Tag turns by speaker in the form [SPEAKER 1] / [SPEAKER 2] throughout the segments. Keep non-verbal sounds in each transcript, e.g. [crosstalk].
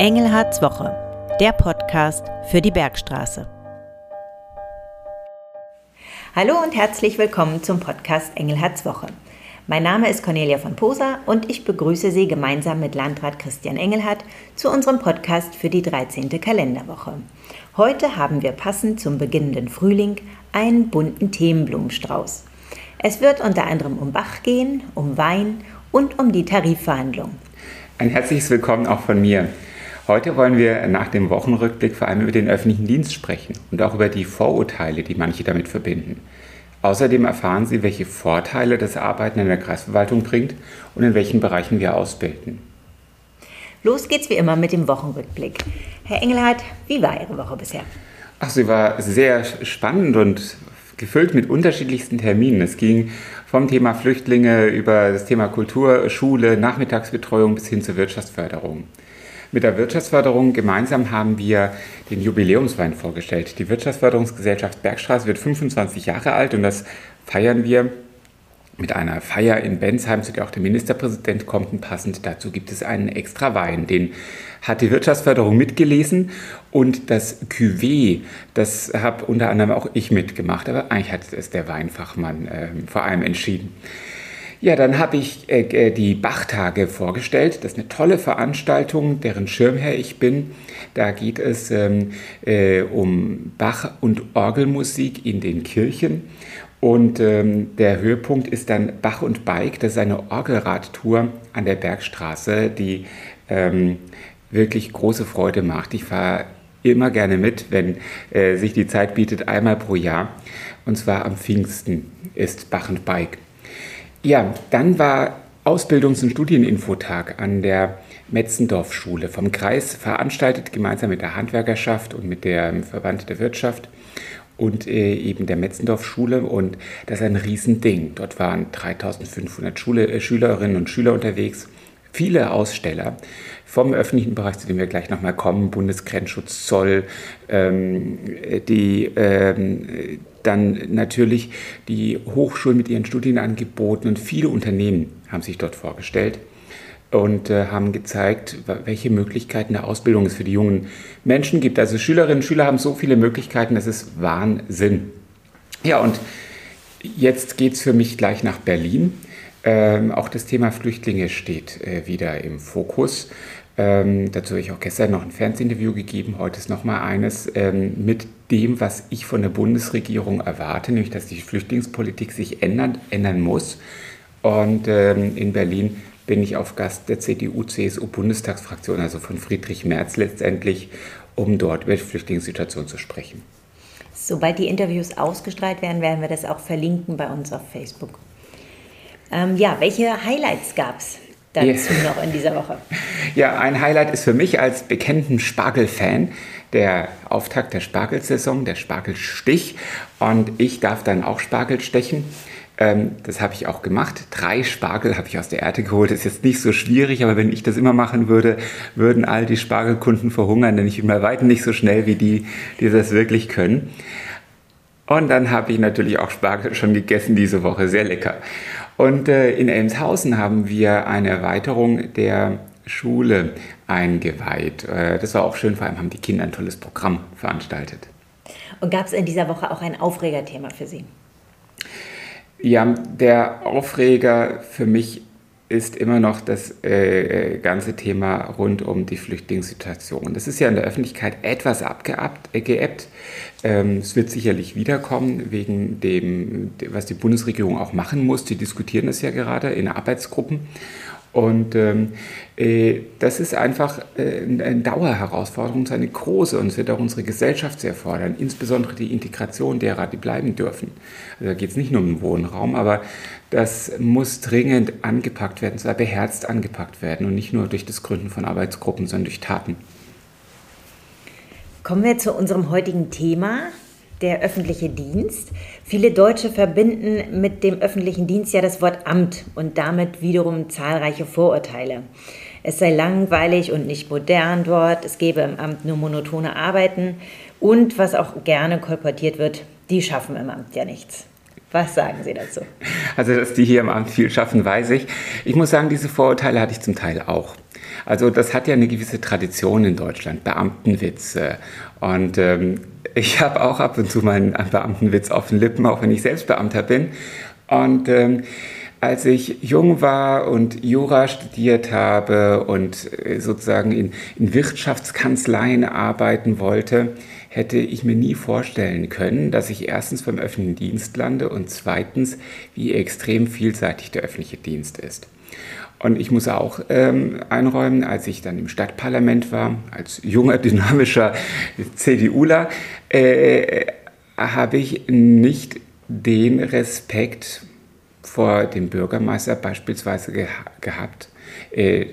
[SPEAKER 1] Engelhards Woche, der Podcast für die Bergstraße. Hallo und herzlich willkommen zum Podcast Engelhards Woche. Mein Name ist Cornelia von Posa und ich begrüße Sie gemeinsam mit Landrat Christian Engelhardt zu unserem Podcast für die 13. Kalenderwoche. Heute haben wir passend zum beginnenden Frühling einen bunten Themenblumenstrauß. Es wird unter anderem um Bach gehen, um Wein und um die Tarifverhandlungen.
[SPEAKER 2] Ein herzliches Willkommen auch von mir. Heute wollen wir nach dem Wochenrückblick vor allem über den öffentlichen Dienst sprechen und auch über die Vorurteile, die manche damit verbinden. Außerdem erfahren Sie, welche Vorteile das Arbeiten in der Kreisverwaltung bringt und in welchen Bereichen wir ausbilden.
[SPEAKER 1] Los geht's wie immer mit dem Wochenrückblick. Herr Engelhardt, wie war Ihre Woche bisher?
[SPEAKER 2] Ach, sie war sehr spannend und gefüllt mit unterschiedlichsten Terminen. Es ging vom Thema Flüchtlinge über das Thema Kultur, Schule, Nachmittagsbetreuung bis hin zur Wirtschaftsförderung. Mit der Wirtschaftsförderung gemeinsam haben wir den Jubiläumswein vorgestellt. Die Wirtschaftsförderungsgesellschaft Bergstraße wird 25 Jahre alt und das feiern wir mit einer Feier in Bensheim, zu der auch der Ministerpräsident kommt. Und passend dazu gibt es einen extra Wein. Den hat die Wirtschaftsförderung mitgelesen und das Cuvée, das habe unter anderem auch ich mitgemacht. Aber eigentlich hat es der Weinfachmann äh, vor allem entschieden. Ja, dann habe ich äh, äh, die Bachtage vorgestellt. Das ist eine tolle Veranstaltung, deren Schirmherr ich bin. Da geht es ähm, äh, um Bach- und Orgelmusik in den Kirchen. Und ähm, der Höhepunkt ist dann Bach und Bike. Das ist eine Orgelradtour an der Bergstraße, die ähm, wirklich große Freude macht. Ich fahre immer gerne mit, wenn äh, sich die Zeit bietet, einmal pro Jahr. Und zwar am Pfingsten ist Bach und Bike. Ja, dann war Ausbildungs- und Studieninfotag an der Metzendorf-Schule vom Kreis veranstaltet, gemeinsam mit der Handwerkerschaft und mit dem Verband der Wirtschaft und äh, eben der Metzendorf-Schule. Und das ist ein Riesending. Dort waren 3500 Schule, äh, Schülerinnen und Schüler unterwegs, viele Aussteller vom öffentlichen Bereich, zu dem wir gleich nochmal kommen, Bundesgrenzschutz, Zoll, ähm, die, ähm, dann natürlich die Hochschulen mit ihren Studienangeboten und viele Unternehmen haben sich dort vorgestellt und äh, haben gezeigt, welche Möglichkeiten der Ausbildung es für die jungen Menschen gibt. Also Schülerinnen und Schüler haben so viele Möglichkeiten, das ist Wahnsinn. Ja, und jetzt geht es für mich gleich nach Berlin. Ähm, auch das Thema Flüchtlinge steht äh, wieder im Fokus. Ähm, dazu habe ich auch gestern noch ein Fernsehinterview gegeben, heute ist noch mal eines ähm, mit dem, was ich von der Bundesregierung erwarte, nämlich dass die Flüchtlingspolitik sich ändern, ändern muss. Und ähm, in Berlin bin ich auf Gast der CDU-CSU-Bundestagsfraktion, also von Friedrich Merz letztendlich, um dort über die Flüchtlingssituation zu sprechen.
[SPEAKER 1] Sobald die Interviews ausgestrahlt werden, werden wir das auch verlinken bei uns auf Facebook. Ähm, ja, welche Highlights gab es? dazu yeah. noch in dieser Woche? [laughs]
[SPEAKER 2] Ja, ein Highlight ist für mich als bekannten Spargel-Fan der Auftakt der Spargelsaison, der Spargelstich. Und ich darf dann auch Spargel stechen. Ähm, das habe ich auch gemacht. Drei Spargel habe ich aus der Erde geholt. Ist jetzt nicht so schwierig, aber wenn ich das immer machen würde, würden all die Spargelkunden verhungern, denn ich bin bei weitem nicht so schnell wie die, die das wirklich können. Und dann habe ich natürlich auch Spargel schon gegessen diese Woche. Sehr lecker. Und äh, in Elmshausen haben wir eine Erweiterung der Schule eingeweiht. Äh, das war auch schön, vor allem haben die Kinder ein tolles Programm veranstaltet.
[SPEAKER 1] Und gab es in dieser Woche auch ein Aufregerthema für Sie?
[SPEAKER 2] Ja, der Aufreger für mich ist immer noch das äh, ganze Thema rund um die Flüchtlingssituation. Das ist ja in der Öffentlichkeit etwas abgeappt, äh. Ähm, es wird sicherlich wiederkommen, wegen dem, was die Bundesregierung auch machen muss. Die diskutieren das ja gerade in Arbeitsgruppen. Und ähm, äh, das ist einfach äh, eine Dauerherausforderung, eine große und es wird auch unsere Gesellschaft sehr fordern, insbesondere die Integration derer, die bleiben dürfen. Also da geht es nicht nur um den Wohnraum, aber das muss dringend angepackt werden, zwar beherzt angepackt werden und nicht nur durch das Gründen von Arbeitsgruppen, sondern durch Taten.
[SPEAKER 1] Kommen wir zu unserem heutigen Thema, der öffentliche Dienst. Viele Deutsche verbinden mit dem öffentlichen Dienst ja das Wort Amt und damit wiederum zahlreiche Vorurteile. Es sei langweilig und nicht modern dort, es gebe im Amt nur monotone Arbeiten und was auch gerne kolportiert wird, die schaffen im Amt ja nichts. Was sagen Sie dazu?
[SPEAKER 2] Also, dass die hier im Amt viel schaffen, weiß ich. Ich muss sagen, diese Vorurteile hatte ich zum Teil auch. Also das hat ja eine gewisse Tradition in Deutschland, Beamtenwitze. Und ähm, ich habe auch ab und zu meinen Beamtenwitz auf den Lippen, auch wenn ich selbst Beamter bin. Und ähm, als ich jung war und Jura studiert habe und äh, sozusagen in, in Wirtschaftskanzleien arbeiten wollte, hätte ich mir nie vorstellen können, dass ich erstens beim öffentlichen Dienst lande und zweitens, wie extrem vielseitig der öffentliche Dienst ist. Und ich muss auch ähm, einräumen, als ich dann im Stadtparlament war, als junger, [laughs] dynamischer CDUler, äh, habe ich nicht den Respekt vor dem Bürgermeister beispielsweise ge gehabt, äh,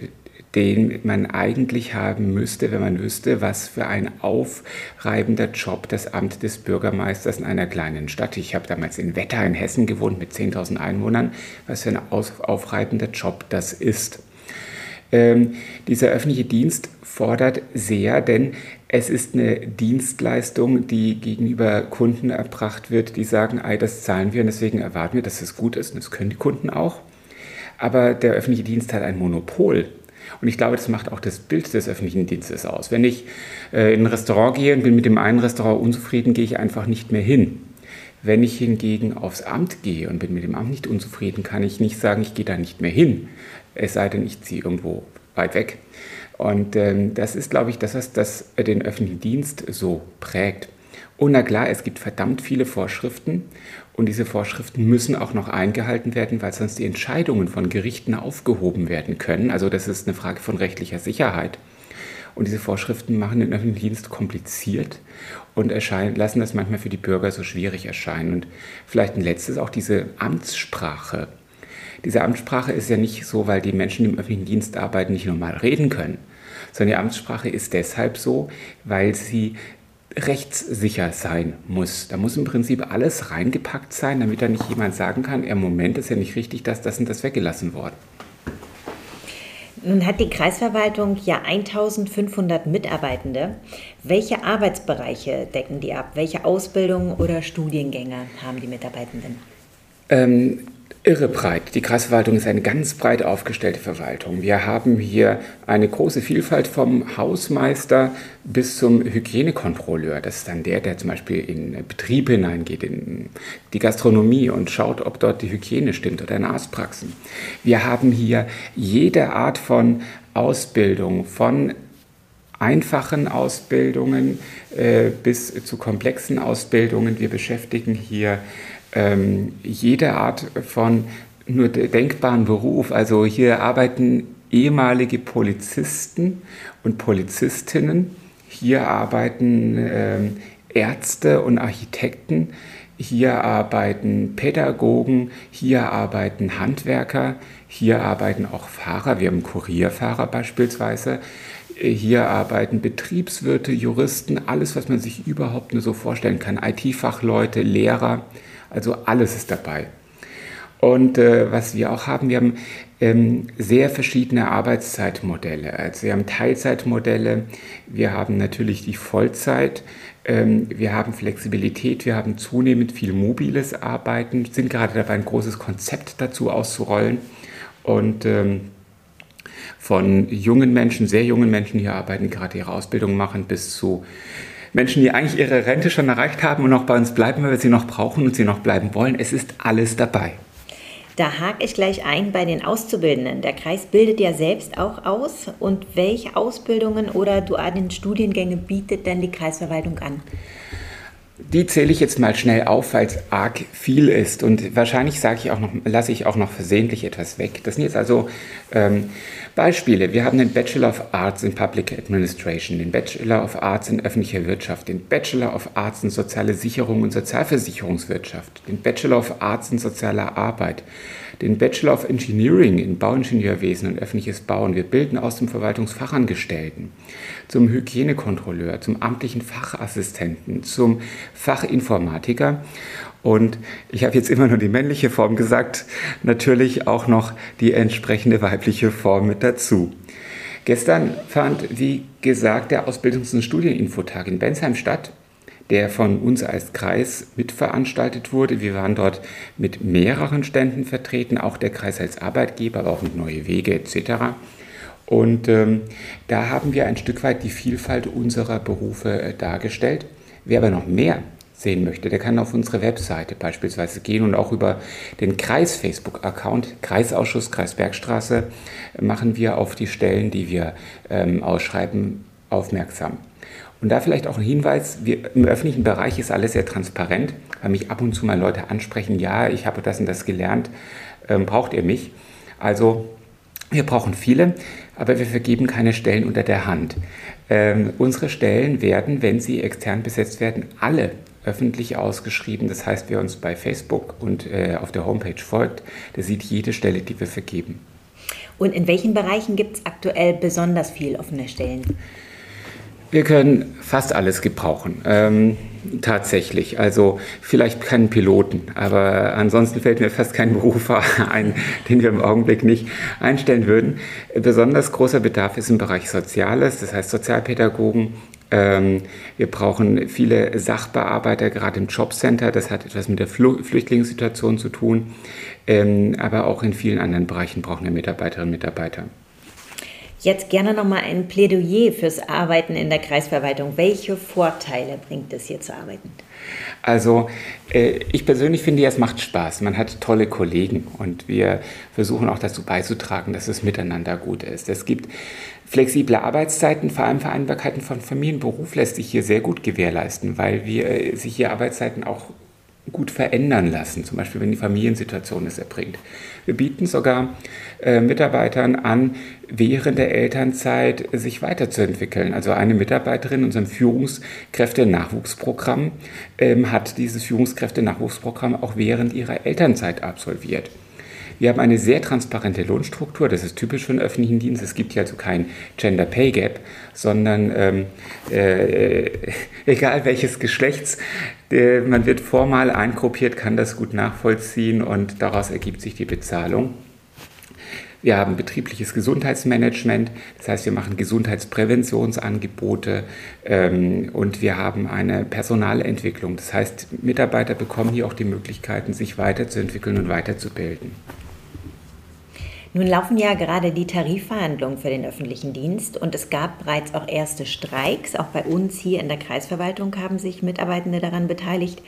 [SPEAKER 2] den man eigentlich haben müsste, wenn man wüsste, was für ein aufreibender Job das Amt des Bürgermeisters in einer kleinen Stadt. Ich habe damals in Wetter in Hessen gewohnt mit 10.000 Einwohnern, was für ein aufreibender Job das ist. Ähm, dieser öffentliche Dienst fordert sehr, denn es ist eine Dienstleistung, die gegenüber Kunden erbracht wird, die sagen, ei, das zahlen wir und deswegen erwarten wir, dass es gut ist und das können die Kunden auch. Aber der öffentliche Dienst hat ein Monopol. Und ich glaube, das macht auch das Bild des öffentlichen Dienstes aus. Wenn ich äh, in ein Restaurant gehe und bin mit dem einen Restaurant unzufrieden, gehe ich einfach nicht mehr hin. Wenn ich hingegen aufs Amt gehe und bin mit dem Amt nicht unzufrieden, kann ich nicht sagen, ich gehe da nicht mehr hin. Es sei denn, ich ziehe irgendwo weit weg. Und ähm, das ist, glaube ich, das, was das, äh, den öffentlichen Dienst so prägt. Und na klar, es gibt verdammt viele Vorschriften und diese Vorschriften müssen auch noch eingehalten werden, weil sonst die Entscheidungen von Gerichten aufgehoben werden können. Also das ist eine Frage von rechtlicher Sicherheit. Und diese Vorschriften machen den öffentlichen Dienst kompliziert und erscheinen, lassen das manchmal für die Bürger so schwierig erscheinen. Und vielleicht ein letztes auch diese Amtssprache. Diese Amtssprache ist ja nicht so, weil die Menschen, die im öffentlichen Dienst arbeiten, nicht normal reden können, sondern die Amtssprache ist deshalb so, weil sie rechtssicher sein muss. Da muss im Prinzip alles reingepackt sein, damit da nicht jemand sagen kann, im Moment ist ja nicht richtig, dass das und das weggelassen worden.
[SPEAKER 1] Nun hat die Kreisverwaltung ja 1500 Mitarbeitende. Welche Arbeitsbereiche decken die ab? Welche Ausbildungen oder Studiengänge haben die Mitarbeitenden?
[SPEAKER 2] Ähm, irre breit. Die Kreisverwaltung ist eine ganz breit aufgestellte Verwaltung. Wir haben hier eine große Vielfalt vom Hausmeister bis zum Hygienekontrolleur. Das ist dann der, der zum Beispiel in Betriebe hineingeht, in die Gastronomie und schaut, ob dort die Hygiene stimmt oder in Arztpraxen. Wir haben hier jede Art von Ausbildung, von einfachen Ausbildungen äh, bis zu komplexen Ausbildungen. Wir beschäftigen hier ähm, jede Art von nur denkbaren Beruf. Also hier arbeiten ehemalige Polizisten und Polizistinnen, hier arbeiten ähm, Ärzte und Architekten, hier arbeiten Pädagogen, hier arbeiten Handwerker, hier arbeiten auch Fahrer, wir haben Kurierfahrer beispielsweise, hier arbeiten Betriebswirte, Juristen, alles, was man sich überhaupt nur so vorstellen kann, IT-Fachleute, Lehrer, also alles ist dabei. Und äh, was wir auch haben, wir haben ähm, sehr verschiedene Arbeitszeitmodelle. Also wir haben Teilzeitmodelle, wir haben natürlich die Vollzeit, ähm, wir haben Flexibilität, wir haben zunehmend viel mobiles Arbeiten, sind gerade dabei, ein großes Konzept dazu auszurollen. Und ähm, von jungen Menschen, sehr jungen Menschen, die arbeiten, gerade ihre Ausbildung machen, bis zu Menschen, die eigentlich ihre Rente schon erreicht haben und noch bei uns bleiben, weil wir sie noch brauchen und sie noch bleiben wollen. Es ist alles dabei.
[SPEAKER 1] Da hake ich gleich ein bei den Auszubildenden. Der Kreis bildet ja selbst auch aus. Und welche Ausbildungen oder dualen Studiengänge bietet denn die Kreisverwaltung an?
[SPEAKER 2] Die zähle ich jetzt mal schnell auf, weil es arg viel ist. Und wahrscheinlich sage ich auch noch, lasse ich auch noch versehentlich etwas weg. Das sind jetzt also ähm, Beispiele. Wir haben den Bachelor of Arts in Public Administration, den Bachelor of Arts in öffentlicher Wirtschaft, den Bachelor of Arts in soziale Sicherung und Sozialversicherungswirtschaft, den Bachelor of Arts in sozialer Arbeit, den Bachelor of Engineering in Bauingenieurwesen und öffentliches Bauen. Wir bilden aus dem Verwaltungsfachangestellten zum Hygienekontrolleur, zum amtlichen Fachassistenten, zum Fachinformatiker. Und ich habe jetzt immer nur die männliche Form gesagt, natürlich auch noch die entsprechende weibliche Form mit dazu. Gestern fand, wie gesagt, der Ausbildungs- und Studieninfotag in Bensheim statt der von uns als Kreis mitveranstaltet wurde. Wir waren dort mit mehreren Ständen vertreten, auch der Kreis als Arbeitgeber, aber auch mit Neue Wege etc. Und ähm, da haben wir ein Stück weit die Vielfalt unserer Berufe äh, dargestellt. Wer aber noch mehr sehen möchte, der kann auf unsere Webseite beispielsweise gehen und auch über den Kreis-Facebook-Account, Kreisausschuss Kreisbergstraße, machen wir auf die Stellen, die wir ähm, ausschreiben, aufmerksam. Und da vielleicht auch ein Hinweis, wir, im öffentlichen Bereich ist alles sehr transparent, weil mich ab und zu mal Leute ansprechen, ja, ich habe das und das gelernt, ähm, braucht ihr mich? Also wir brauchen viele, aber wir vergeben keine Stellen unter der Hand. Ähm, unsere Stellen werden, wenn sie extern besetzt werden, alle öffentlich ausgeschrieben. Das heißt, wer uns bei Facebook und äh, auf der Homepage folgt, der sieht jede Stelle, die wir vergeben.
[SPEAKER 1] Und in welchen Bereichen gibt es aktuell besonders viel offene Stellen?
[SPEAKER 2] Wir können fast alles gebrauchen. Ähm, tatsächlich. Also vielleicht keinen Piloten, aber ansonsten fällt mir fast kein Beruf [laughs] ein, den wir im Augenblick nicht einstellen würden. Besonders großer Bedarf ist im Bereich Soziales, das heißt Sozialpädagogen. Ähm, wir brauchen viele Sachbearbeiter, gerade im Jobcenter. Das hat etwas mit der Flüchtlingssituation zu tun. Ähm, aber auch in vielen anderen Bereichen brauchen wir Mitarbeiterinnen und Mitarbeiter.
[SPEAKER 1] Jetzt gerne nochmal ein Plädoyer fürs Arbeiten in der Kreisverwaltung. Welche Vorteile bringt es hier zu arbeiten?
[SPEAKER 2] Also äh, ich persönlich finde, es macht Spaß. Man hat tolle Kollegen und wir versuchen auch dazu beizutragen, dass es miteinander gut ist. Es gibt flexible Arbeitszeiten, vor allem Vereinbarkeiten von Familienberuf lässt sich hier sehr gut gewährleisten, weil wir äh, sich hier Arbeitszeiten auch gut verändern lassen, zum Beispiel wenn die Familiensituation es erbringt. Wir bieten sogar äh, Mitarbeitern an, während der Elternzeit sich weiterzuentwickeln. Also eine Mitarbeiterin in unserem Führungskräfte-Nachwuchsprogramm ähm, hat dieses Führungskräfte-Nachwuchsprogramm auch während ihrer Elternzeit absolviert. Wir haben eine sehr transparente Lohnstruktur, das ist typisch für den öffentlichen Dienst. Es gibt hier also kein Gender Pay Gap, sondern ähm, äh, [laughs] egal welches Geschlechts, äh, man wird formal eingruppiert, kann das gut nachvollziehen und daraus ergibt sich die Bezahlung. Wir haben betriebliches Gesundheitsmanagement, das heißt, wir machen Gesundheitspräventionsangebote ähm, und wir haben eine Personalentwicklung. Das heißt, Mitarbeiter bekommen hier auch die Möglichkeiten, sich weiterzuentwickeln und weiterzubilden.
[SPEAKER 1] Nun laufen ja gerade die Tarifverhandlungen für den öffentlichen Dienst und es gab bereits auch erste Streiks. Auch bei uns hier in der Kreisverwaltung haben sich Mitarbeitende daran beteiligt.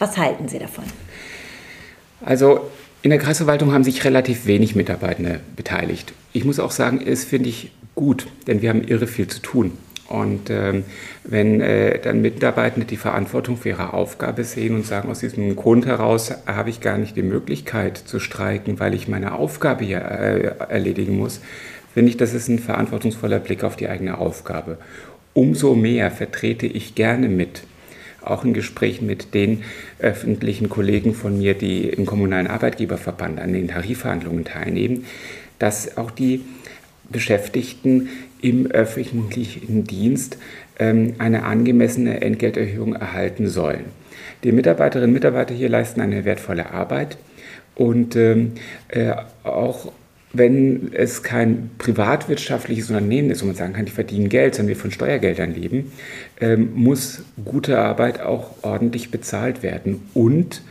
[SPEAKER 1] Was halten Sie davon?
[SPEAKER 2] Also in der Kreisverwaltung haben sich relativ wenig Mitarbeitende beteiligt. Ich muss auch sagen, es finde ich gut, denn wir haben irre viel zu tun. Und ähm, wenn äh, dann Mitarbeitende die Verantwortung für ihre Aufgabe sehen und sagen, aus diesem Grund heraus habe ich gar nicht die Möglichkeit zu streiken, weil ich meine Aufgabe hier äh, erledigen muss, finde ich, das ist ein verantwortungsvoller Blick auf die eigene Aufgabe. Umso mehr vertrete ich gerne mit, auch in Gesprächen mit den öffentlichen Kollegen von mir, die im Kommunalen Arbeitgeberverband an den Tarifverhandlungen teilnehmen, dass auch die Beschäftigten im öffentlichen Dienst ähm, eine angemessene Entgelterhöhung erhalten sollen. Die Mitarbeiterinnen und Mitarbeiter hier leisten eine wertvolle Arbeit und ähm, äh, auch wenn es kein privatwirtschaftliches Unternehmen ist, wo man sagen kann, die verdienen Geld, sondern wir von Steuergeldern leben, ähm, muss gute Arbeit auch ordentlich bezahlt werden. Und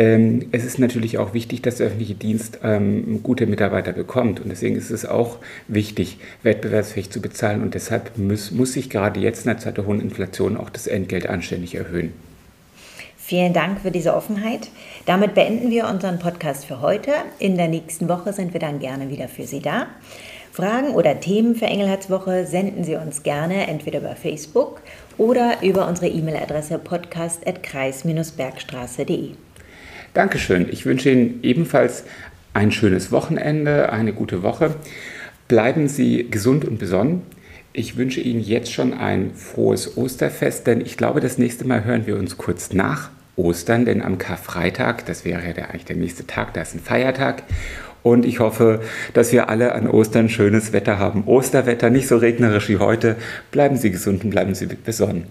[SPEAKER 2] ähm, es ist natürlich auch wichtig, dass der öffentliche Dienst ähm, gute Mitarbeiter bekommt. Und deswegen ist es auch wichtig, wettbewerbsfähig zu bezahlen. Und deshalb muss, muss sich gerade jetzt in der Zeit der hohen Inflation auch das Entgelt anständig erhöhen.
[SPEAKER 1] Vielen Dank für diese Offenheit. Damit beenden wir unseren Podcast für heute. In der nächsten Woche sind wir dann gerne wieder für Sie da. Fragen oder Themen für Engelhardswoche senden Sie uns gerne entweder über Facebook oder über unsere E-Mail-Adresse podcast.kreis-bergstraße.de.
[SPEAKER 2] Dankeschön. Ich wünsche Ihnen ebenfalls ein schönes Wochenende, eine gute Woche. Bleiben Sie gesund und besonnen. Ich wünsche Ihnen jetzt schon ein frohes Osterfest, denn ich glaube, das nächste Mal hören wir uns kurz nach Ostern, denn am Karfreitag, das wäre ja eigentlich der nächste Tag, da ist ein Feiertag. Und ich hoffe, dass wir alle an Ostern schönes Wetter haben. Osterwetter, nicht so regnerisch wie heute. Bleiben Sie gesund und bleiben Sie besonnen.